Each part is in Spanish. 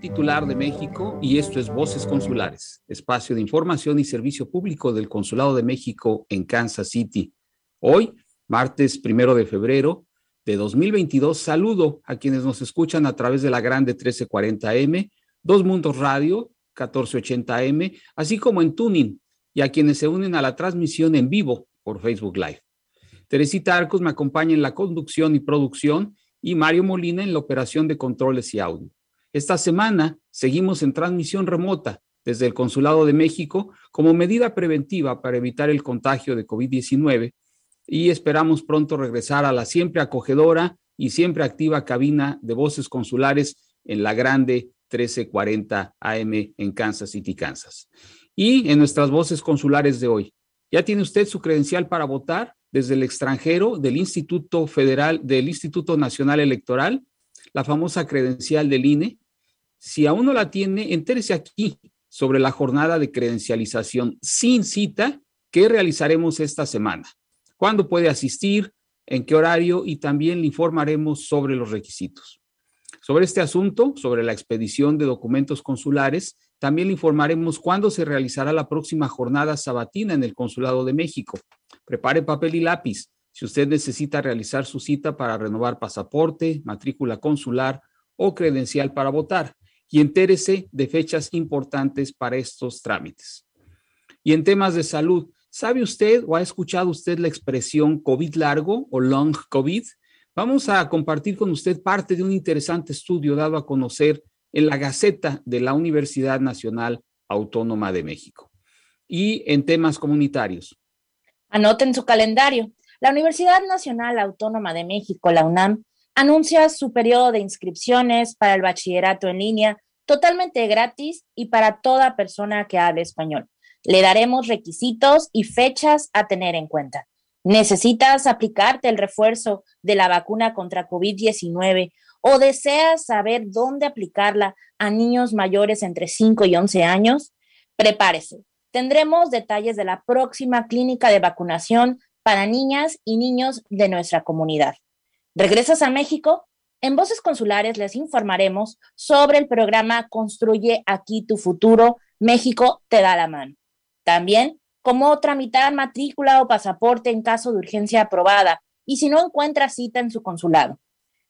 titular de México y esto es Voces Consulares, espacio de información y servicio público del Consulado de México en Kansas City. Hoy, martes primero de febrero de 2022, saludo a quienes nos escuchan a través de la grande 1340M, Dos Mundos Radio 1480M, así como en Tuning y a quienes se unen a la transmisión en vivo por Facebook Live. Teresita Arcos me acompaña en la conducción y producción y Mario Molina en la operación de controles y audio. Esta semana seguimos en transmisión remota desde el Consulado de México como medida preventiva para evitar el contagio de COVID-19 y esperamos pronto regresar a la siempre acogedora y siempre activa cabina de voces consulares en la grande 1340 AM en Kansas City, Kansas. Y en nuestras voces consulares de hoy, ¿ya tiene usted su credencial para votar desde el extranjero del Instituto Federal, del Instituto Nacional Electoral? la famosa credencial del INE. Si aún no la tiene, entérese aquí sobre la jornada de credencialización sin cita que realizaremos esta semana. ¿Cuándo puede asistir? ¿En qué horario? Y también le informaremos sobre los requisitos. Sobre este asunto, sobre la expedición de documentos consulares, también le informaremos cuándo se realizará la próxima jornada sabatina en el Consulado de México. Prepare papel y lápiz si usted necesita realizar su cita para renovar pasaporte, matrícula consular o credencial para votar y entérese de fechas importantes para estos trámites. Y en temas de salud, ¿sabe usted o ha escuchado usted la expresión COVID largo o long COVID? Vamos a compartir con usted parte de un interesante estudio dado a conocer en la Gaceta de la Universidad Nacional Autónoma de México. Y en temas comunitarios. Anoten su calendario. La Universidad Nacional Autónoma de México, la UNAM, anuncia su periodo de inscripciones para el bachillerato en línea totalmente gratis y para toda persona que hable español. Le daremos requisitos y fechas a tener en cuenta. ¿Necesitas aplicarte el refuerzo de la vacuna contra COVID-19 o deseas saber dónde aplicarla a niños mayores entre 5 y 11 años? Prepárese. Tendremos detalles de la próxima clínica de vacunación para niñas y niños de nuestra comunidad. ¿Regresas a México? En Voces Consulares les informaremos sobre el programa Construye aquí tu futuro, México te da la mano. También cómo tramitar matrícula o pasaporte en caso de urgencia aprobada y si no encuentra cita en su consulado.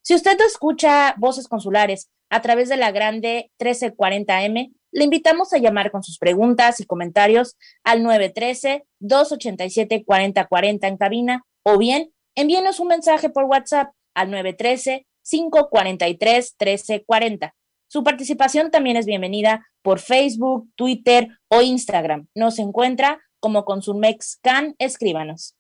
Si usted escucha Voces Consulares a través de la grande 1340M, le invitamos a llamar con sus preguntas y comentarios al 913-287-4040 en cabina o bien envíenos un mensaje por WhatsApp al 913-543-1340. Su participación también es bienvenida por Facebook, Twitter o Instagram. Nos encuentra como Consulmexcan. Escríbanos.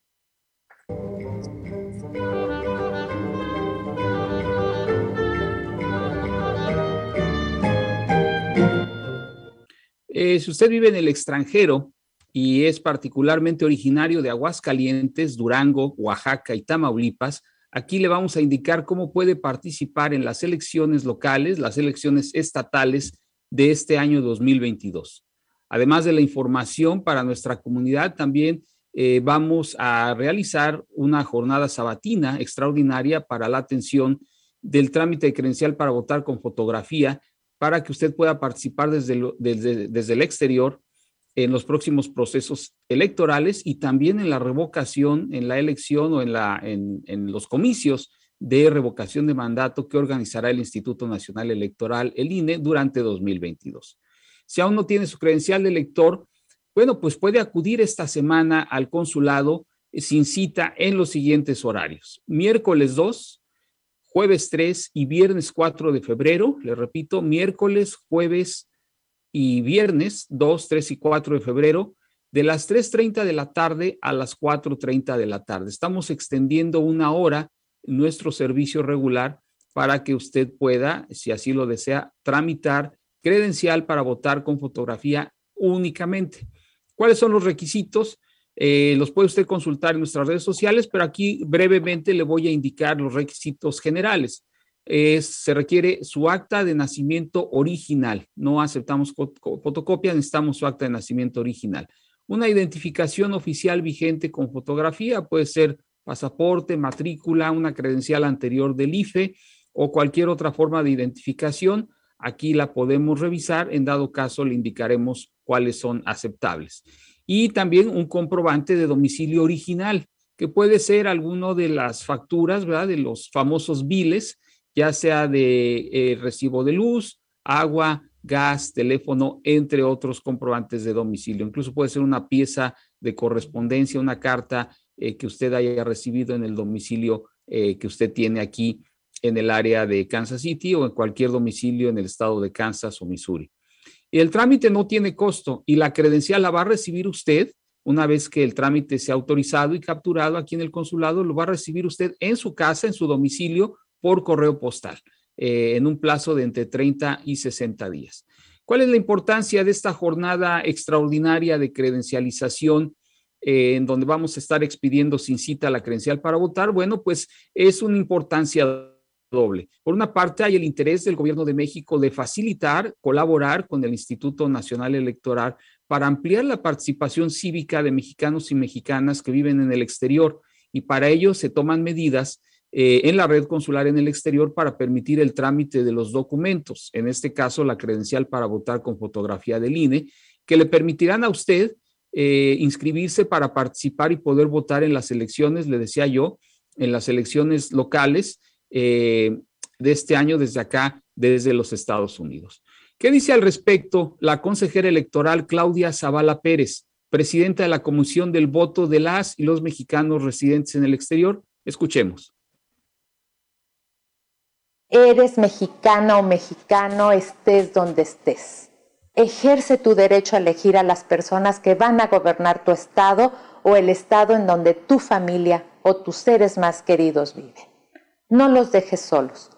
Eh, si usted vive en el extranjero y es particularmente originario de Aguascalientes, Durango, Oaxaca y Tamaulipas, aquí le vamos a indicar cómo puede participar en las elecciones locales, las elecciones estatales de este año 2022. Además de la información para nuestra comunidad, también eh, vamos a realizar una jornada sabatina extraordinaria para la atención del trámite de credencial para votar con fotografía para que usted pueda participar desde, desde, el exterior en los próximos procesos electorales y también en la revocación, en la elección o en, la, en, en los comicios de revocación de mandato que organizará el Instituto Nacional Electoral, el INE, durante 2022. Si aún no tiene su credencial de elector, bueno, pues puede acudir esta semana al consulado sin cita en los siguientes horarios. Miércoles 2, jueves 3 y viernes 4 de febrero. Le repito, miércoles, jueves y viernes 2, 3 y 4 de febrero, de las 3.30 de la tarde a las 4.30 de la tarde. Estamos extendiendo una hora nuestro servicio regular para que usted pueda, si así lo desea, tramitar credencial para votar con fotografía únicamente. ¿Cuáles son los requisitos? Eh, los puede usted consultar en nuestras redes sociales, pero aquí brevemente le voy a indicar los requisitos generales. Se requiere su acta de nacimiento original. No aceptamos fotocopias, necesitamos su acta de nacimiento original. Una identificación oficial vigente con fotografía puede ser pasaporte, matrícula, una credencial anterior del IFE o cualquier otra forma de identificación, aquí la podemos revisar. En dado caso, le indicaremos cuáles son aceptables. Y también un comprobante de domicilio original, que puede ser alguno de las facturas, ¿verdad? De los famosos biles, ya sea de eh, recibo de luz, agua, gas, teléfono, entre otros comprobantes de domicilio. Incluso puede ser una pieza de correspondencia, una carta eh, que usted haya recibido en el domicilio eh, que usted tiene aquí en el área de Kansas City o en cualquier domicilio en el estado de Kansas o Missouri. Y el trámite no tiene costo y la credencial la va a recibir usted una vez que el trámite sea autorizado y capturado aquí en el consulado, lo va a recibir usted en su casa, en su domicilio, por correo postal, eh, en un plazo de entre 30 y 60 días. ¿Cuál es la importancia de esta jornada extraordinaria de credencialización eh, en donde vamos a estar expidiendo sin cita la credencial para votar? Bueno, pues es una importancia doble. Por una parte, hay el interés del gobierno de México de facilitar, colaborar con el Instituto Nacional Electoral para ampliar la participación cívica de mexicanos y mexicanas que viven en el exterior y para ello se toman medidas eh, en la red consular en el exterior para permitir el trámite de los documentos, en este caso la credencial para votar con fotografía del INE, que le permitirán a usted eh, inscribirse para participar y poder votar en las elecciones, le decía yo, en las elecciones locales eh, de este año desde acá, desde los Estados Unidos. ¿Qué dice al respecto la consejera electoral Claudia Zavala Pérez, presidenta de la Comisión del Voto de las y los mexicanos residentes en el exterior? Escuchemos. Eres mexicana o mexicano, estés donde estés. Ejerce tu derecho a elegir a las personas que van a gobernar tu estado o el estado en donde tu familia o tus seres más queridos viven. No los dejes solos.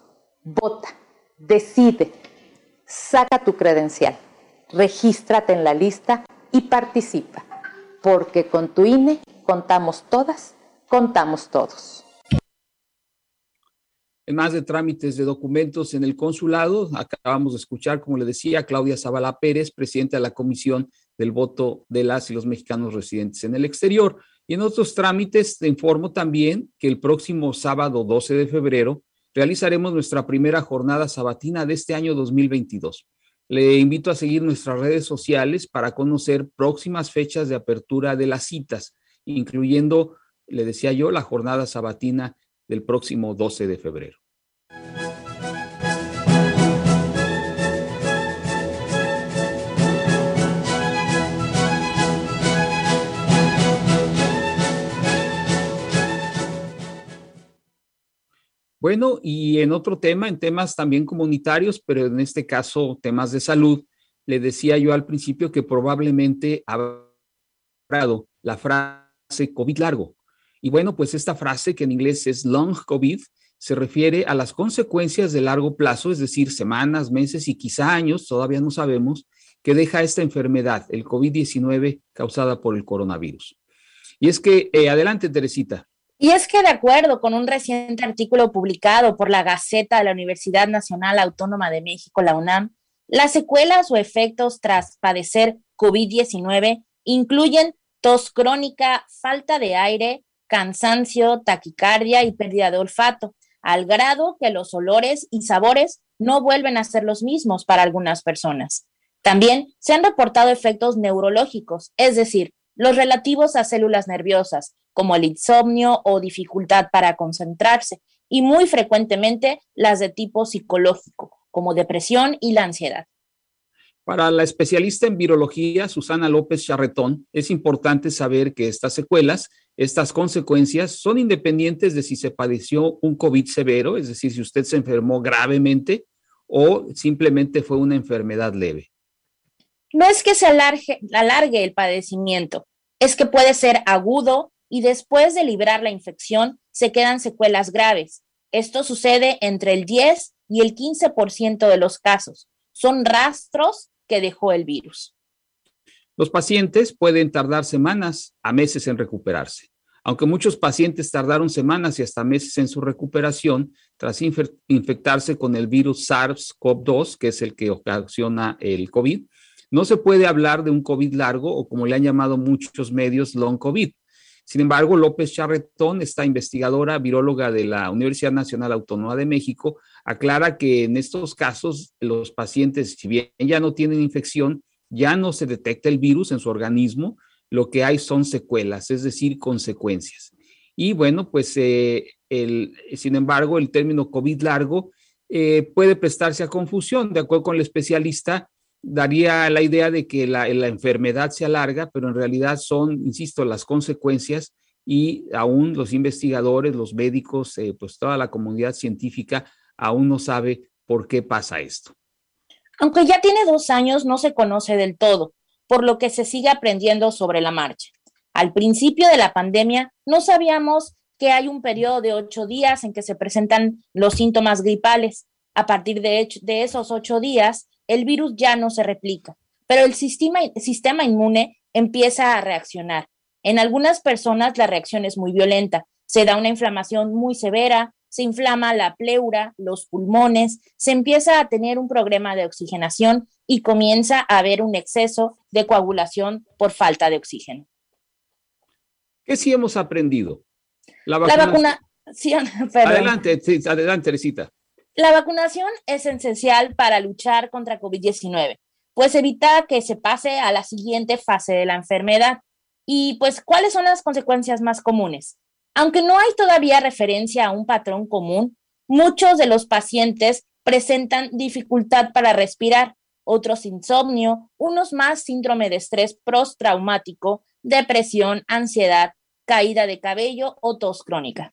Vota, decide, saca tu credencial, regístrate en la lista y participa, porque con tu INE contamos todas, contamos todos. En más de trámites de documentos en el consulado, acabamos de escuchar, como le decía, Claudia Zavala Pérez, presidenta de la Comisión del Voto de las y los mexicanos residentes en el exterior. Y en otros trámites te informo también que el próximo sábado 12 de febrero realizaremos nuestra primera jornada sabatina de este año 2022. Le invito a seguir nuestras redes sociales para conocer próximas fechas de apertura de las citas, incluyendo, le decía yo, la jornada sabatina del próximo 12 de febrero. Bueno, y en otro tema, en temas también comunitarios, pero en este caso temas de salud, le decía yo al principio que probablemente habrá la frase COVID largo. Y bueno, pues esta frase que en inglés es long COVID se refiere a las consecuencias de largo plazo, es decir, semanas, meses y quizá años, todavía no sabemos, que deja esta enfermedad, el COVID-19 causada por el coronavirus. Y es que, eh, adelante, Teresita. Y es que de acuerdo con un reciente artículo publicado por la Gaceta de la Universidad Nacional Autónoma de México, la UNAM, las secuelas o efectos tras padecer COVID-19 incluyen tos crónica, falta de aire, cansancio, taquicardia y pérdida de olfato, al grado que los olores y sabores no vuelven a ser los mismos para algunas personas. También se han reportado efectos neurológicos, es decir, los relativos a células nerviosas, como el insomnio o dificultad para concentrarse, y muy frecuentemente las de tipo psicológico, como depresión y la ansiedad. Para la especialista en virología, Susana López Charretón, es importante saber que estas secuelas, estas consecuencias, son independientes de si se padeció un COVID severo, es decir, si usted se enfermó gravemente o simplemente fue una enfermedad leve. No es que se alargue, el padecimiento, es que puede ser agudo y después de librar la infección se quedan secuelas graves. Esto sucede entre el 10 y el 15% de los casos. Son rastros dejó el virus. Los pacientes pueden tardar semanas a meses en recuperarse. Aunque muchos pacientes tardaron semanas y hasta meses en su recuperación tras infectarse con el virus SARS-CoV-2, que es el que ocasiona el COVID, no se puede hablar de un COVID largo o como le han llamado muchos medios, long COVID. Sin embargo, López Charretón, esta investigadora viróloga de la Universidad Nacional Autónoma de México, aclara que en estos casos los pacientes, si bien ya no tienen infección, ya no se detecta el virus en su organismo, lo que hay son secuelas, es decir, consecuencias. Y bueno, pues eh, el, sin embargo, el término COVID largo eh, puede prestarse a confusión. De acuerdo con el especialista, daría la idea de que la, enfermedad se alarga, pero en realidad son, insisto, las consecuencias y aún los investigadores, los médicos, eh, pues toda la comunidad científica aún no sabe por qué pasa esto. Aunque ya tiene dos años, no se conoce del todo, por lo que se sigue aprendiendo sobre la marcha. Al principio de la pandemia, no sabíamos que hay un periodo de ocho días en que se presentan los síntomas gripales. A partir de, de esos ocho días, el virus ya no se replica, pero el sistema, sistema inmune empieza a reaccionar. En algunas personas la reacción es muy violenta, se da una inflamación muy severa, se inflama la pleura, los pulmones, se empieza a tener un problema de oxigenación y comienza a haber un exceso de coagulación por falta de oxígeno. ¿Qué sí hemos aprendido? La, vacunación. Adelante, adelante, Teresita. La vacunación es esencial para luchar contra COVID-19, pues evita que se pase a la siguiente fase de la enfermedad. Y pues, ¿cuáles son las consecuencias más comunes? Aunque no hay todavía referencia a un patrón común, muchos de los pacientes presentan dificultad para respirar, otros insomnio, unos más síndrome de estrés postraumático, depresión, ansiedad, caída de cabello o tos crónica.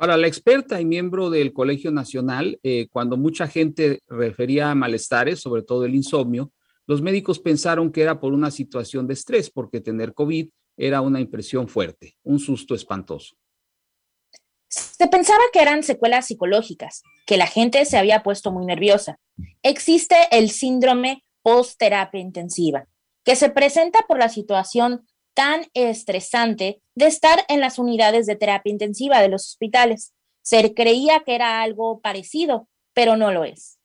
Para la experta y miembro del Colegio Nacional, eh, cuando mucha gente refería a malestares, sobre todo el insomnio, los médicos pensaron que era por una situación de estrés, porque tener COVID era una impresión fuerte, un susto espantoso. Se pensaba que eran secuelas psicológicas, que la gente se había puesto muy nerviosa. Existe el síndrome post-terapia intensiva, que se presenta por la situación tan estresante de estar en las unidades de terapia intensiva de los hospitales. Se creía que era algo parecido, pero no lo es.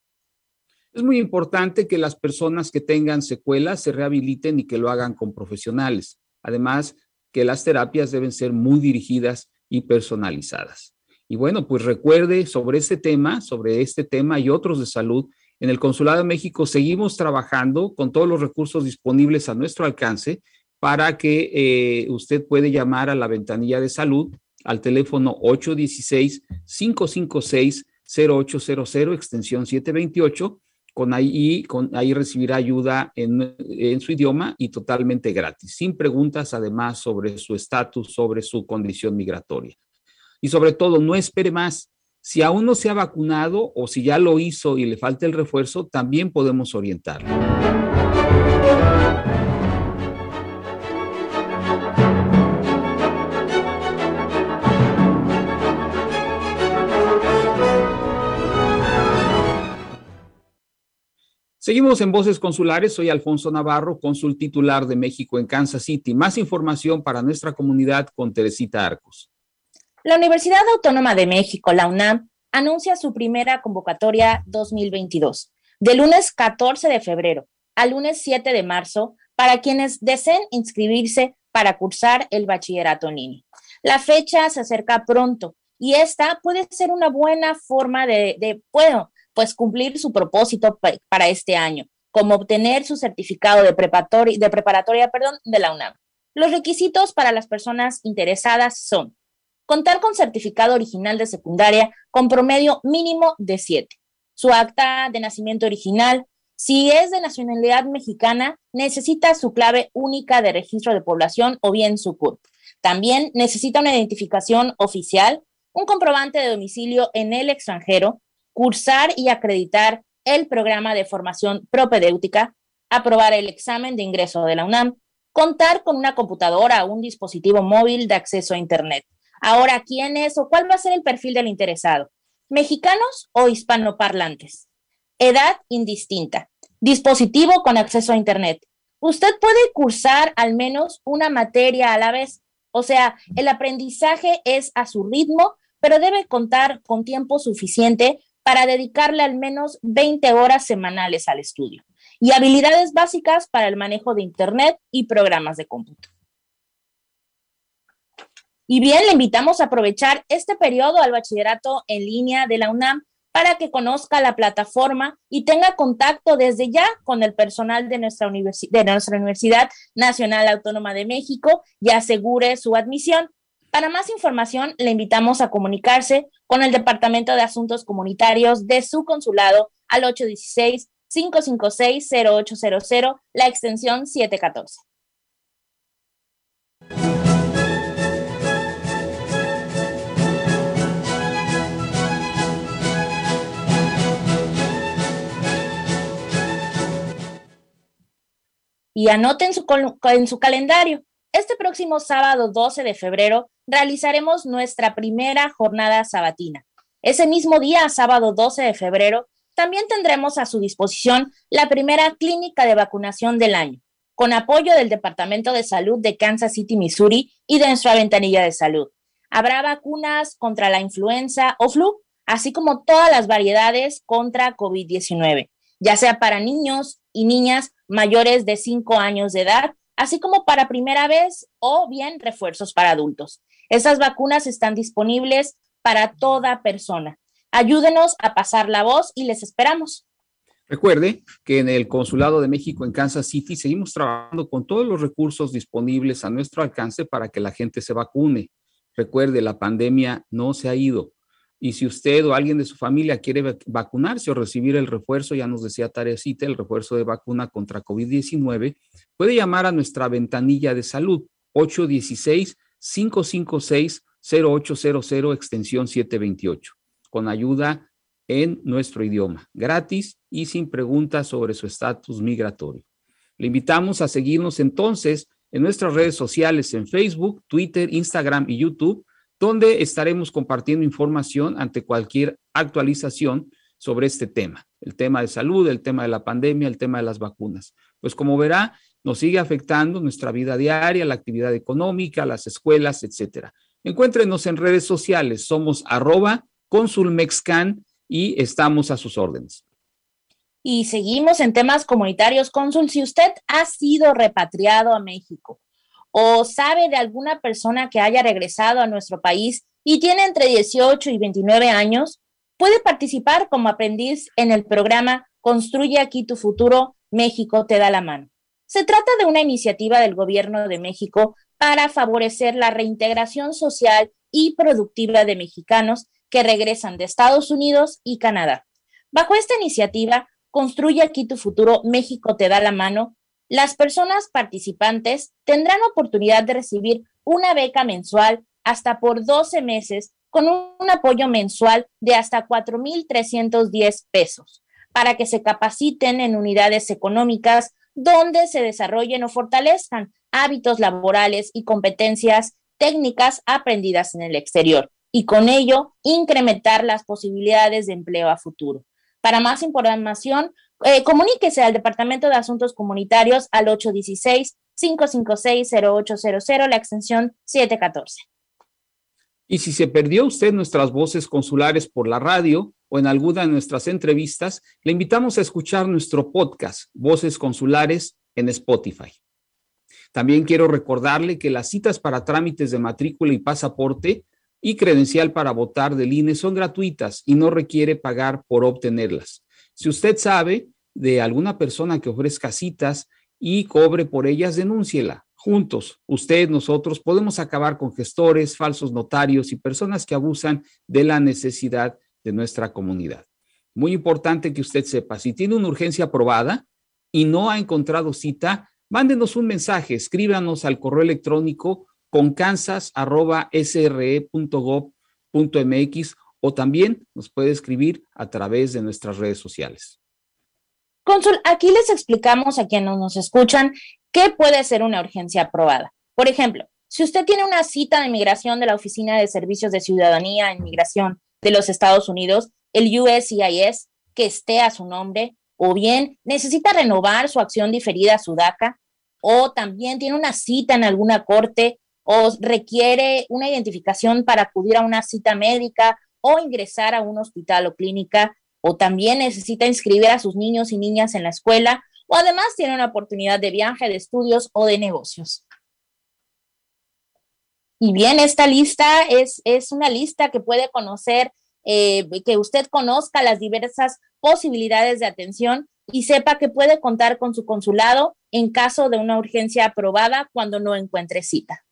Es muy importante que las personas que tengan secuelas se rehabiliten y que lo hagan con profesionales. Además, que las terapias deben ser muy dirigidas y personalizadas. Y bueno, pues recuerde sobre este tema, sobre este tema y otros de salud, en el Consulado de México seguimos trabajando con todos los recursos disponibles a nuestro alcance para que eh, usted puede llamar a la ventanilla de salud al teléfono 816-556-0800, extensión 728. Con ahí, con ahí recibirá ayuda en, en su idioma y totalmente gratis, sin preguntas además sobre su estatus, sobre su condición migratoria. Y sobre todo, no espere más. Si aún no se ha vacunado o si ya lo hizo y le falta el refuerzo, también podemos orientarlo. Seguimos en Voces Consulares. Soy Alfonso Navarro, cónsul titular de México en Kansas City. Más información para nuestra comunidad con Teresita Arcos. La Universidad Autónoma de México, la UNAM, anuncia su primera convocatoria 2022, de lunes 14 de febrero al lunes 7 de marzo, para quienes deseen inscribirse para cursar el bachillerato en línea. La fecha se acerca pronto y esta puede ser una buena forma de, de bueno, pues cumplir su propósito para este año, como obtener su certificado de preparatoria, de, de la UNAM. Los requisitos para las personas interesadas son contar con certificado original de secundaria con promedio mínimo de 7, su acta de nacimiento original, si es de nacionalidad mexicana, necesita su clave única de registro de población o bien su CURP. También necesita una identificación oficial, un comprobante de domicilio en el extranjero, cursar y acreditar el programa de formación propedéutica, aprobar el examen de ingreso de la UNAM, contar con una computadora o un dispositivo móvil de acceso a Internet. Ahora, ¿quién es o cuál va a ser el perfil del interesado? ¿Mexicanos o hispanoparlantes? Edad indistinta. Dispositivo con acceso a Internet. Usted puede cursar al menos una materia a la vez. O sea, el aprendizaje es a su ritmo, pero debe contar con tiempo suficiente para dedicarle al menos 20 horas semanales al estudio y habilidades básicas para el manejo de Internet y programas de cómputo. Y bien, le invitamos a aprovechar este periodo al bachillerato en línea de la UNAM para que conozca la plataforma y tenga contacto desde ya con el personal de nuestra, de nuestra Universidad Nacional Autónoma de México y asegure su admisión. Para más información, le invitamos a comunicarse con el Departamento de Asuntos Comunitarios de su consulado al 816-556-0800, la extensión 714. y anoten su, en su calendario. Este próximo sábado 12 de febrero realizaremos nuestra primera jornada sabatina. Ese mismo día, sábado 12 de febrero, también tendremos a su disposición la primera clínica de vacunación del año, con apoyo del Departamento de Salud de Kansas City, Missouri y de nuestra ventanilla de salud. Habrá vacunas contra la influenza o flu, así como todas las variedades contra COVID-19, ya sea para niños y niñas mayores de 5 años de edad, así como para primera vez o bien refuerzos para adultos. Esas vacunas están disponibles para toda persona. Ayúdenos a pasar la voz y les esperamos. Recuerde que en el Consulado de México en Kansas City seguimos trabajando con todos los recursos disponibles a nuestro alcance para que la gente se vacune. Recuerde, la pandemia no se ha ido. Y si usted o alguien de su familia quiere vacunarse o recibir el refuerzo, ya nos decía Tarecita, el refuerzo de vacuna contra COVID-19, puede llamar a nuestra ventanilla de salud 816-556-0800, extensión 728, con ayuda en nuestro idioma, gratis y sin preguntas sobre su estatus migratorio. Le invitamos a seguirnos entonces en nuestras redes sociales en Facebook, Twitter, Instagram y YouTube donde estaremos compartiendo información ante cualquier actualización sobre este tema, el tema de salud, el tema de la pandemia, el tema de las vacunas. Pues como verá, nos sigue afectando nuestra vida diaria, la actividad económica, las escuelas, etcétera. Encuéntrenos en redes sociales, somos arroba consulmexcan y estamos a sus órdenes. Y seguimos en temas comunitarios, cónsul, si usted ha sido repatriado a México o sabe de alguna persona que haya regresado a nuestro país y tiene entre 18 y 29 años, puede participar como aprendiz en el programa Construye aquí tu futuro, México te da la mano. Se trata de una iniciativa del Gobierno de México para favorecer la reintegración social y productiva de mexicanos que regresan de Estados Unidos y Canadá. Bajo esta iniciativa, Construye aquí tu futuro, México te da la mano, las personas participantes tendrán oportunidad de recibir una beca mensual hasta por 12 meses con un apoyo mensual de hasta 4.310 pesos para que se capaciten en unidades económicas donde se desarrollen o fortalezcan hábitos laborales y competencias técnicas aprendidas en el exterior y con ello incrementar las posibilidades de empleo a futuro. Para más información, eh, comuníquese al Departamento de Asuntos Comunitarios al 816-556-0800, la extensión 714. Y si se perdió usted nuestras voces consulares por la radio o en alguna de nuestras entrevistas, le invitamos a escuchar nuestro podcast, Voces Consulares, en Spotify. También quiero recordarle que las citas para trámites de matrícula y pasaporte y credencial para votar del INE son gratuitas y no requiere pagar por obtenerlas. Si usted sabe de alguna persona que ofrezca citas y cobre por ellas, denúnciela. Juntos, usted, nosotros, podemos acabar con gestores, falsos notarios y personas que abusan de la necesidad de nuestra comunidad. Muy importante que usted sepa, si tiene una urgencia aprobada y no ha encontrado cita, mándenos un mensaje, escríbanos al correo electrónico con kansas.sre.gov.mx o también nos puede escribir a través de nuestras redes sociales. Consul, aquí les explicamos a quienes nos escuchan qué puede ser una urgencia aprobada. Por ejemplo, si usted tiene una cita de inmigración de la Oficina de Servicios de Ciudadanía e Inmigración de los Estados Unidos, el USCIS, que esté a su nombre, o bien necesita renovar su acción diferida a su DACA, o también tiene una cita en alguna corte, o requiere una identificación para acudir a una cita médica o ingresar a un hospital o clínica, o también necesita inscribir a sus niños y niñas en la escuela, o además tiene una oportunidad de viaje, de estudios o de negocios. Y bien, esta lista es, es una lista que puede conocer, eh, que usted conozca las diversas posibilidades de atención y sepa que puede contar con su consulado en caso de una urgencia aprobada cuando no encuentre cita.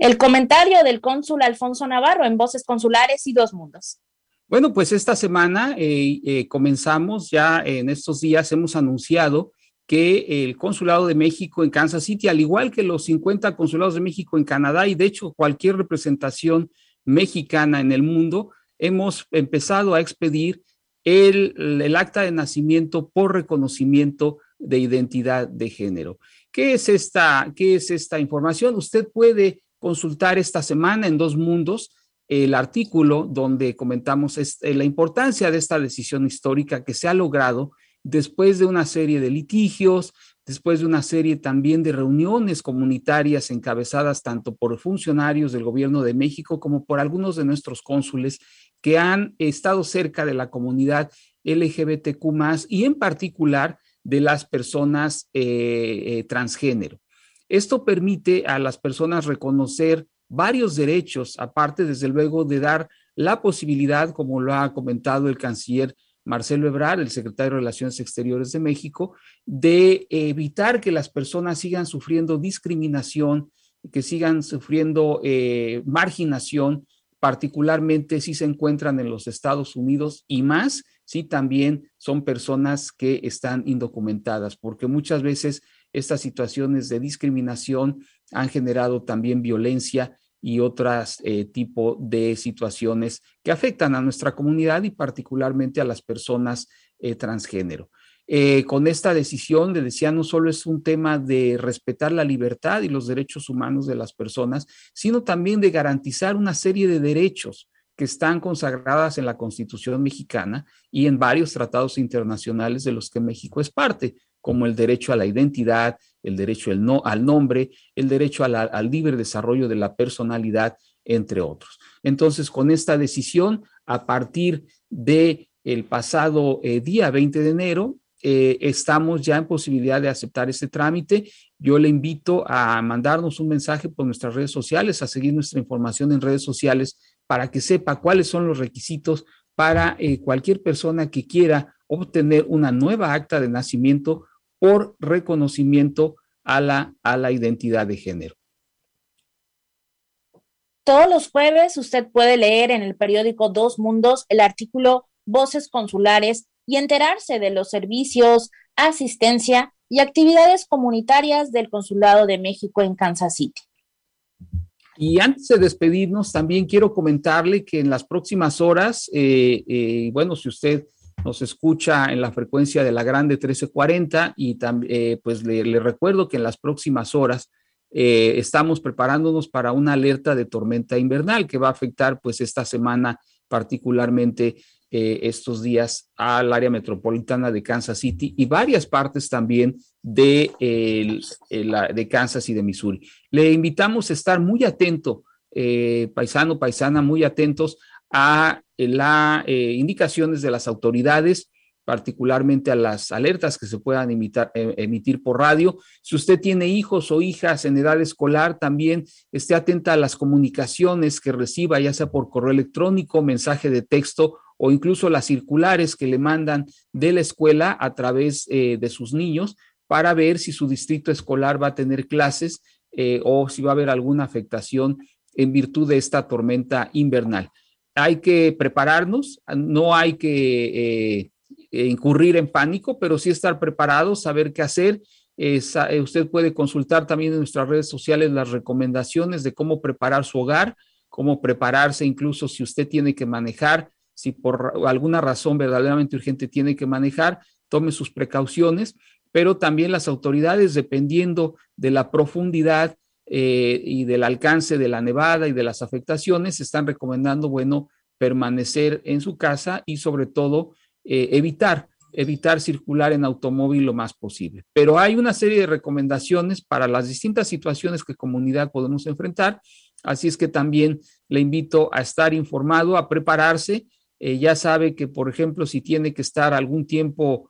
El comentario del cónsul Alfonso Navarro en Voces Consulares y Dos Mundos. Bueno, pues esta semana eh, eh, comenzamos ya en estos días, hemos anunciado que el Consulado de México en Kansas City, al igual que los 50 consulados de México en Canadá y de hecho cualquier representación mexicana en el mundo, hemos empezado a expedir el, el acta de nacimiento por reconocimiento de identidad de género. ¿Qué es esta, qué es esta información? Usted puede consultar esta semana en Dos Mundos el artículo donde comentamos este, la importancia de esta decisión histórica que se ha logrado después de una serie de litigios, después de una serie también de reuniones comunitarias encabezadas tanto por funcionarios del gobierno de México como por algunos de nuestros cónsules que han estado cerca de la comunidad LGBTQ y en particular de las personas eh, eh, transgénero. Esto permite a las personas reconocer varios derechos, aparte desde luego de dar la posibilidad, como lo ha comentado el canciller Marcelo Ebrard, el secretario de Relaciones Exteriores de México, de evitar que las personas sigan sufriendo discriminación, que sigan sufriendo eh, marginación, particularmente si se encuentran en los Estados Unidos y más si también son personas que están indocumentadas, porque muchas veces estas situaciones de discriminación han generado también violencia y otras eh, tipo de situaciones que afectan a nuestra comunidad y particularmente a las personas eh, transgénero. Eh, con esta decisión, le decía, no solo es un tema de respetar la libertad y los derechos humanos de las personas, sino también de garantizar una serie de derechos que están consagradas en la Constitución mexicana y en varios tratados internacionales de los que México es parte, como el derecho a la identidad, el derecho al, no, al nombre, el derecho al libre desarrollo de la personalidad, entre otros. Entonces, con esta decisión, a partir de el pasado eh, día 20 de enero, eh, estamos ya en posibilidad de aceptar este trámite. Yo le invito a mandarnos un mensaje por nuestras redes sociales, a seguir nuestra información en redes sociales para que sepa cuáles son los requisitos para eh, cualquier persona que quiera obtener una nueva acta de nacimiento por reconocimiento a la, a la identidad de género. Todos los jueves usted puede leer en el periódico Dos Mundos el artículo Voces Consulares y enterarse de los servicios, asistencia y actividades comunitarias del Consulado de México en Kansas City. Y antes de despedirnos, también quiero comentarle que en las próximas horas, eh, eh, bueno, si usted nos escucha en la frecuencia de la grande 1340 y también, eh, pues le, recuerdo que en las próximas horas eh, estamos preparándonos para una alerta de tormenta invernal que va a afectar pues esta semana particularmente eh, estos días al área metropolitana de Kansas City y varias partes también de, de Kansas y de Missouri. Le invitamos a estar muy atento, paisano, paisana, muy atentos a las eh, indicaciones de las autoridades, particularmente a las alertas que se puedan eh, emitir por radio. Si usted tiene hijos o hijas en edad escolar, también esté atenta a las comunicaciones que reciba, ya sea por correo electrónico, mensaje de texto o incluso las circulares que le mandan de la escuela a través eh, de sus niños para ver si su distrito escolar va a tener clases o si va a haber alguna afectación en virtud de esta tormenta invernal hay que prepararnos, no hay que eh, incurrir en pánico, pero sí estar preparados, saber qué hacer. Eh, usted puede consultar también en nuestras redes sociales las recomendaciones de cómo preparar su hogar, cómo prepararse incluso si usted tiene que manejar, si por alguna razón verdaderamente urgente tiene que manejar, tome sus precauciones, pero también las autoridades, dependiendo de la profundidad eh, y del alcance de la nevada y de las afectaciones, están recomendando, bueno, permanecer en su casa y sobre todo eh, evitar, evitar circular en automóvil lo más posible. Pero hay una serie de recomendaciones para las distintas situaciones que comunidad podemos enfrentar, así es que también le invito a estar informado, a prepararse eh, ya sabe que, por ejemplo, si tiene que estar algún tiempo,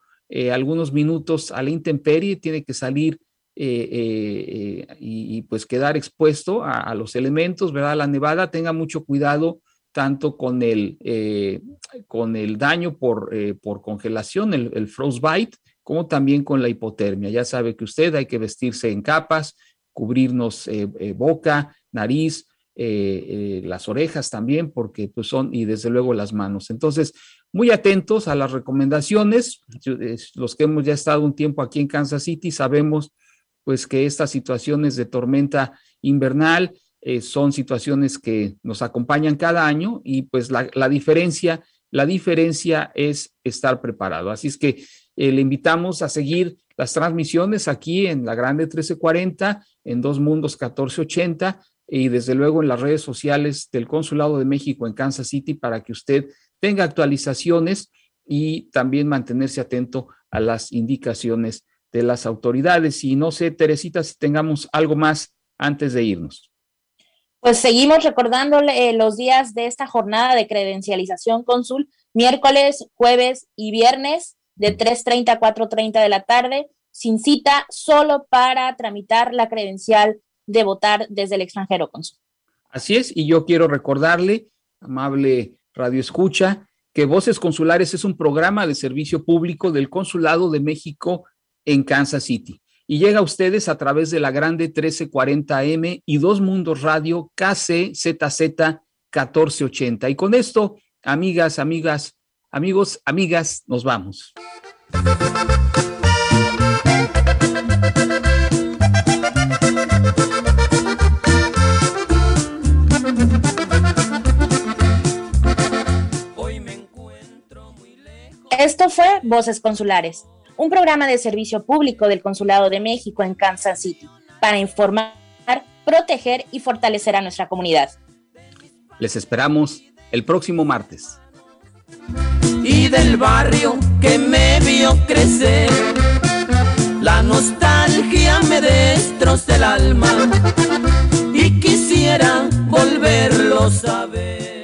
algunos minutos a la intemperie, tiene que salir y, y, pues quedar expuesto a, los elementos, ¿verdad? La nevada, tenga mucho cuidado tanto con el, con el daño por, por congelación, el, frostbite, como también con la hipotermia. Ya sabe que usted hay que vestirse en capas, cubrirnos boca, nariz, eh, eh, las orejas también, porque pues son, y desde luego las manos. Entonces, muy atentos a las recomendaciones. Los que hemos ya estado un tiempo aquí en Kansas City sabemos pues que estas situaciones de tormenta invernal eh, son situaciones que nos acompañan cada año y pues la, la diferencia, la diferencia es estar preparado. Así es que le invitamos a seguir las transmisiones aquí en la Grande 1340, en Dos Mundos 1480 y desde luego en las redes sociales del Consulado de México en Kansas City para que usted tenga actualizaciones y también mantenerse atento a las indicaciones de las autoridades. Y no sé, Teresita, si tengamos algo más antes de irnos. Pues seguimos recordándole eh, los días de esta jornada de credencialización cónsul, miércoles, jueves y viernes de 3.30 a 4.30 de la tarde, sin cita, solo para tramitar la credencial de votar desde el extranjero, Consul. Así es, y yo quiero recordarle, amable Radio Escucha, que Voces Consulares es un programa de servicio público del Consulado de México en Kansas City y llega a ustedes a través de la grande 1340M y Dos Mundos Radio KCZZ 1480. Y con esto, amigas, amigas, amigos, amigas, nos vamos. Esto fue Voces Consulares, un programa de servicio público del Consulado de México en Kansas City, para informar, proteger y fortalecer a nuestra comunidad. Les esperamos el próximo martes. Y del barrio que me vio crecer, la nostalgia me destroza el alma y quisiera volverlos a ver.